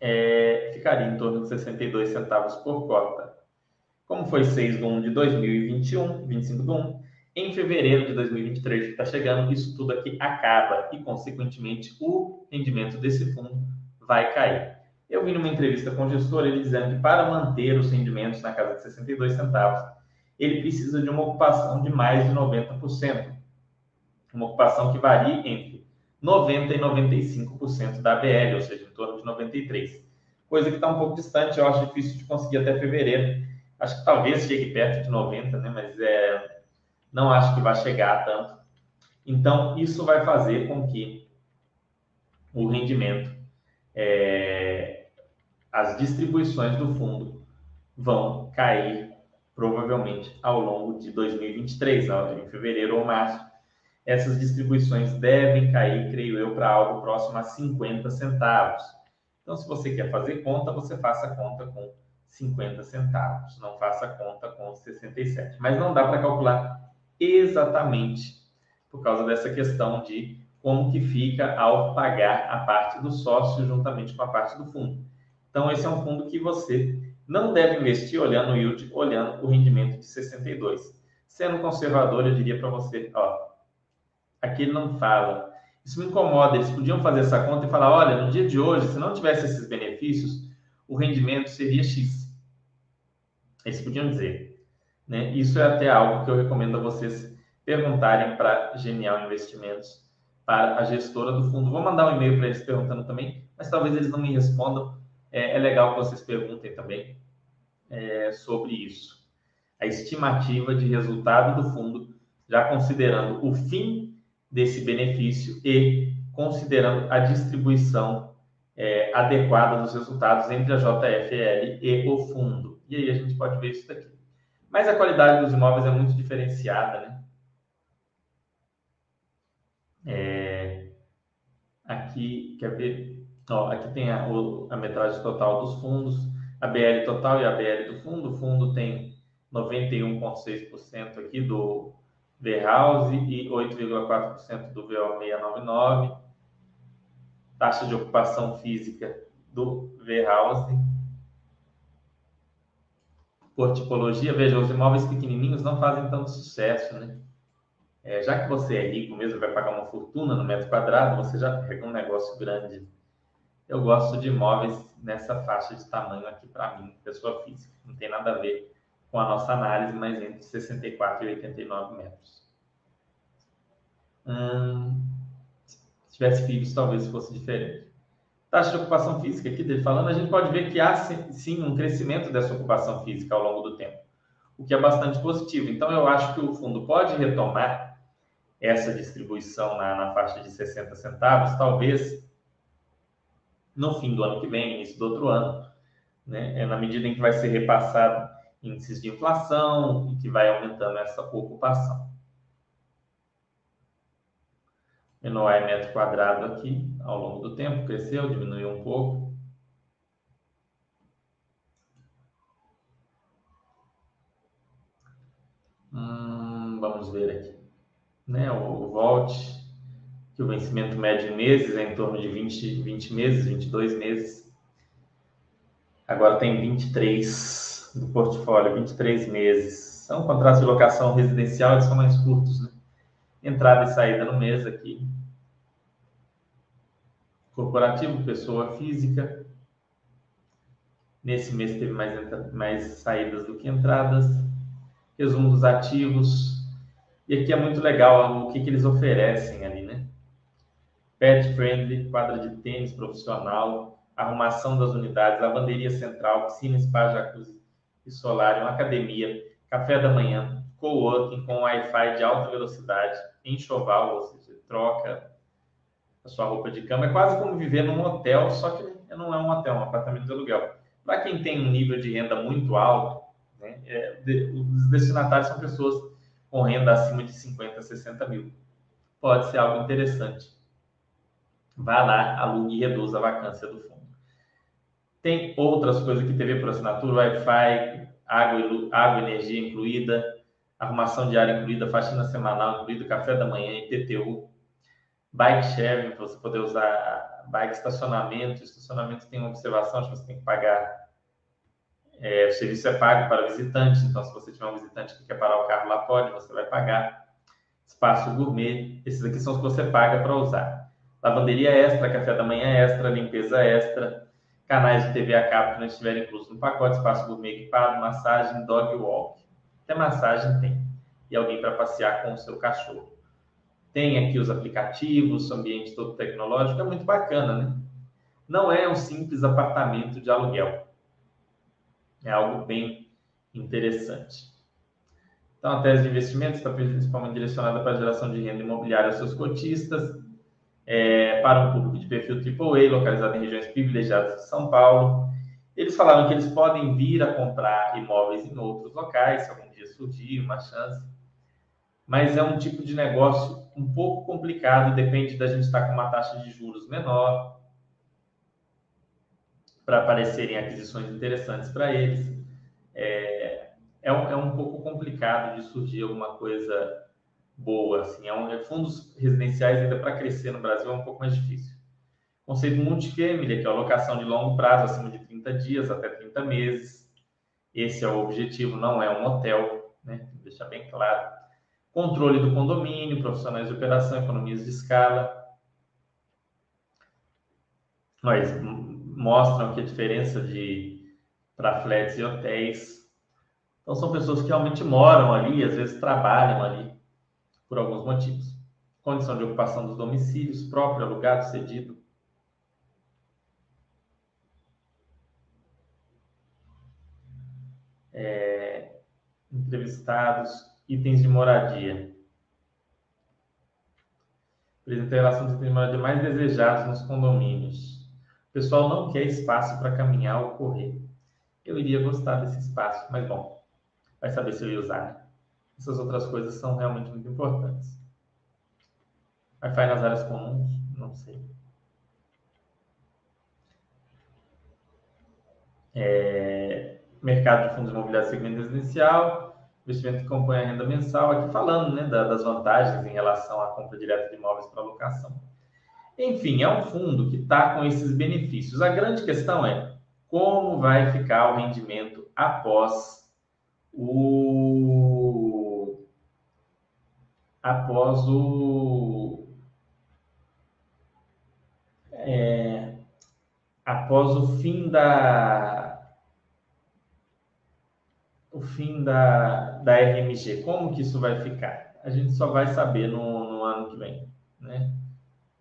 é, ficaria em torno de 62 centavos por cota. Como foi 6 de 1 de 2021, 25 de 1, em fevereiro de 2023, que está chegando, isso tudo aqui acaba e, consequentemente, o rendimento desse fundo vai cair. Eu vi numa entrevista com o gestor ele dizendo que para manter os rendimentos na casa de 62 centavos, ele precisa de uma ocupação de mais de 90%. Uma ocupação que varia entre 90% e 95% da ABL, ou seja, em torno de 93%. Coisa que está um pouco distante, eu acho difícil de conseguir até fevereiro Acho que talvez chegue perto de 90, né? Mas é, não acho que vai chegar tanto. Então, isso vai fazer com que o rendimento, é, as distribuições do fundo vão cair provavelmente ao longo de 2023, em fevereiro ou março. Essas distribuições devem cair, creio eu, para algo próximo a 50 centavos. Então, se você quer fazer conta, você faça conta com 50 centavos. Não faça conta com 67. Mas não dá para calcular exatamente por causa dessa questão de como que fica ao pagar a parte do sócio juntamente com a parte do fundo. Então, esse é um fundo que você não deve investir olhando o yield, olhando o rendimento de 62. Sendo conservador, eu diria para você, ó, aqui ele não fala. Isso me incomoda. Eles podiam fazer essa conta e falar, olha, no dia de hoje, se não tivesse esses benefícios, o rendimento seria X. Eles podiam dizer. Né? Isso é até algo que eu recomendo a vocês perguntarem para Genial Investimentos, para a gestora do fundo. Vou mandar um e-mail para eles perguntando também, mas talvez eles não me respondam. É, é legal que vocês perguntem também é, sobre isso. a estimativa de resultado do fundo, já considerando o fim desse benefício e considerando a distribuição é, adequada dos resultados entre a JFL e o fundo. E aí a gente pode ver isso daqui. Mas a qualidade dos imóveis é muito diferenciada, né? É, aqui, quer ver? Ó, aqui tem a, a metragem total dos fundos, a BL total e a BL do fundo. O fundo tem 91,6% aqui do V-House e 8,4% do VO699. Taxa de ocupação física do V-House. Por tipologia, veja, os imóveis pequenininhos não fazem tanto sucesso, né? É, já que você é rico mesmo, vai pagar uma fortuna no metro quadrado, você já pega um negócio grande. Eu gosto de imóveis nessa faixa de tamanho aqui para mim, pessoa física. Não tem nada a ver com a nossa análise, mas entre 64 e 89 metros. Hum, se tivesse filhos, talvez fosse diferente. Taxa de ocupação física, aqui dele falando, a gente pode ver que há sim um crescimento dessa ocupação física ao longo do tempo, o que é bastante positivo. Então, eu acho que o fundo pode retomar essa distribuição na, na faixa de 60 centavos, talvez no fim do ano que vem, início do outro ano, né? É na medida em que vai ser repassado índices de inflação e que vai aumentando essa ocupação. NOI metro quadrado aqui, ao longo do tempo, cresceu, diminuiu um pouco. Hum, vamos ver aqui. Né, o, o VOLT, que o vencimento médio em meses é em torno de 20, 20 meses, 22 meses. Agora tem 23 do portfólio, 23 meses. São contratos de locação residencial, eles são mais curtos, né? Entrada e saída no mês aqui. Corporativo, pessoa física. Nesse mês teve mais, mais saídas do que entradas. Resumo dos ativos. E aqui é muito legal o que, que eles oferecem ali? Pet friendly, quadra de tênis profissional, arrumação das unidades, lavanderia central, piscina, spa, jacuzzi e solarium, academia, café da manhã, coworking com Wi-Fi de alta velocidade, enxoval, ou seja, troca a sua roupa de cama. É quase como viver num hotel, só que não é um hotel, é um apartamento de aluguel. Para quem tem um nível de renda muito alto, né, é, de, os destinatários são pessoas com renda acima de 50, 60 mil. Pode ser algo interessante. Vá lá, alugue e reduza a vacância do fundo. Tem outras coisas que TV por assinatura, Wi-Fi, água, água energia incluída, arrumação diária incluída, faxina semanal incluída, café da manhã, IPTU, bike sharing, para você poder usar bike estacionamento. Estacionamento tem uma observação que você tem que pagar. É, o serviço é pago para visitante, então se você tiver um visitante que quer parar o carro lá, pode, você vai pagar. Espaço gourmet, esses aqui são os que você paga para usar. Lavanderia extra, café da manhã extra, limpeza extra, canais de TV a cabo que não estiverem inclusos no pacote, espaço gourmet equipado, massagem, dog walk. Até massagem tem. E alguém para passear com o seu cachorro. Tem aqui os aplicativos, o ambiente todo tecnológico, é muito bacana, né? Não é um simples apartamento de aluguel. É algo bem interessante. Então, a tese de investimento está principalmente direcionada para a geração de renda imobiliária aos seus cotistas, é, para um público de perfil AAA, localizado em regiões privilegiadas de São Paulo. Eles falaram que eles podem vir a comprar imóveis em outros locais, se algum dia surgir uma chance, mas é um tipo de negócio um pouco complicado, depende da gente estar com uma taxa de juros menor, para aparecerem aquisições interessantes para eles. É, é, um, é um pouco complicado de surgir alguma coisa boa. Assim, é um, é fundos residenciais ainda para crescer no Brasil é um pouco mais difícil. Conceito multifamily, que é a alocação de longo prazo, acima de 30 dias até 30 meses. Esse é o objetivo, não é um hotel, né? Deixar bem claro. Controle do condomínio, profissionais de operação, economias de escala. Mas mostram aqui a diferença de para flats e hotéis. Então são pessoas que realmente moram ali, às vezes trabalham ali por alguns motivos. Condição de ocupação dos domicílios, próprio, alugado, cedido. É... entrevistados, itens de moradia. Apresenta a relação dos itens de moradia mais desejados nos condomínios. O pessoal não quer espaço para caminhar ou correr. Eu iria gostar desse espaço, mas bom, vai saber se eu ia usar. Essas outras coisas são realmente muito importantes. Wi-Fi nas áreas comuns? Não sei. É, mercado de fundos imobiliários segmento residencial, investimento que compõe a renda mensal, aqui falando né, das vantagens em relação à compra direta de imóveis para locação. Enfim, é um fundo que está com esses benefícios. A grande questão é como vai ficar o rendimento após o após o é, após o fim da o fim da, da RMG, como que isso vai ficar? A gente só vai saber no, no ano que vem, né?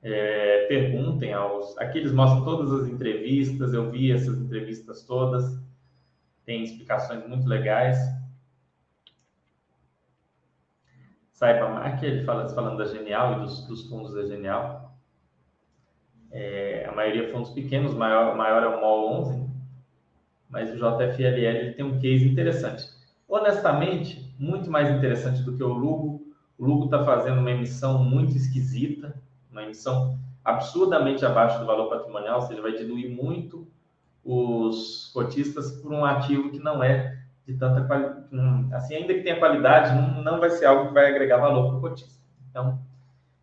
É, perguntem aos. Aqui eles mostram todas as entrevistas, eu vi essas entrevistas todas, tem explicações muito legais. Aqui ele fala, falando da Genial e dos, dos fundos da Genial. É, a maioria fundos pequenos, maior, maior é o MOL 11, mas o JFLL ele tem um case interessante. Honestamente, muito mais interessante do que o Lugo. O Lugo está fazendo uma emissão muito esquisita, uma emissão absurdamente abaixo do valor patrimonial, ou seja, vai diluir muito os cotistas por um ativo que não é de tanta qualidade, assim, ainda que tenha qualidade, não, vai ser algo que vai agregar valor para o cotista. Então,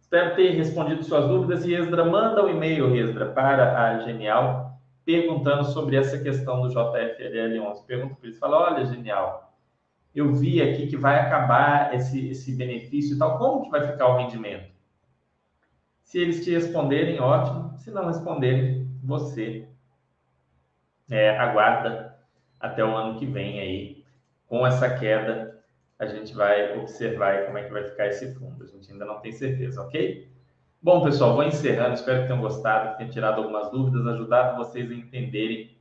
espero ter respondido suas dúvidas e Esdra, manda um e-mail, Esdra, para a Genial, perguntando sobre essa questão do JFLL11. Pergunta para eles, fala, olha, Genial, eu vi aqui que vai acabar esse, esse benefício e tal, como que vai ficar o rendimento? Se eles te responderem, ótimo. Se não responderem, você é, aguarda até o ano que vem aí. Com essa queda, a gente vai observar como é que vai ficar esse fundo. A gente ainda não tem certeza, ok? Bom, pessoal, vou encerrando. Espero que tenham gostado, que tenham tirado algumas dúvidas, ajudado vocês a entenderem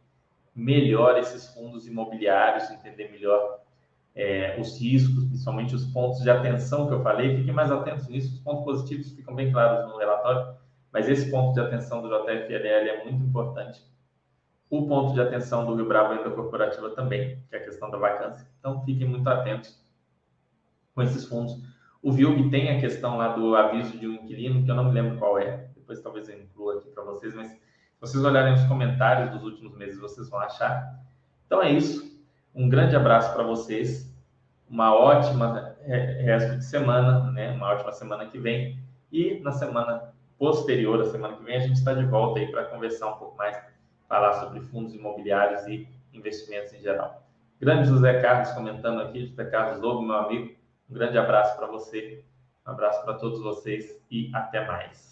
melhor esses fundos imobiliários, entender melhor é, os riscos, principalmente os pontos de atenção que eu falei. Fiquem mais atentos nisso. Os pontos positivos ficam bem claros no relatório, mas esse ponto de atenção do JFLL é muito importante. O ponto de atenção do Rio Bravo ainda corporativa também, que é a questão da vacância. Então, fiquem muito atentos com esses fundos. O VILG tem a questão lá do aviso de um inquilino, que eu não me lembro qual é. Depois talvez eu inclua aqui para vocês, mas se vocês olharem os comentários dos últimos meses, vocês vão achar. Então é isso. Um grande abraço para vocês, uma ótima resto de semana, né? Uma ótima semana que vem e na semana posterior, a semana que vem, a gente está de volta aí para conversar um pouco mais, falar sobre fundos imobiliários e investimentos em geral. Grande José Carlos comentando aqui, José Carlos Lobo, meu amigo, um grande abraço para você, um abraço para todos vocês e até mais.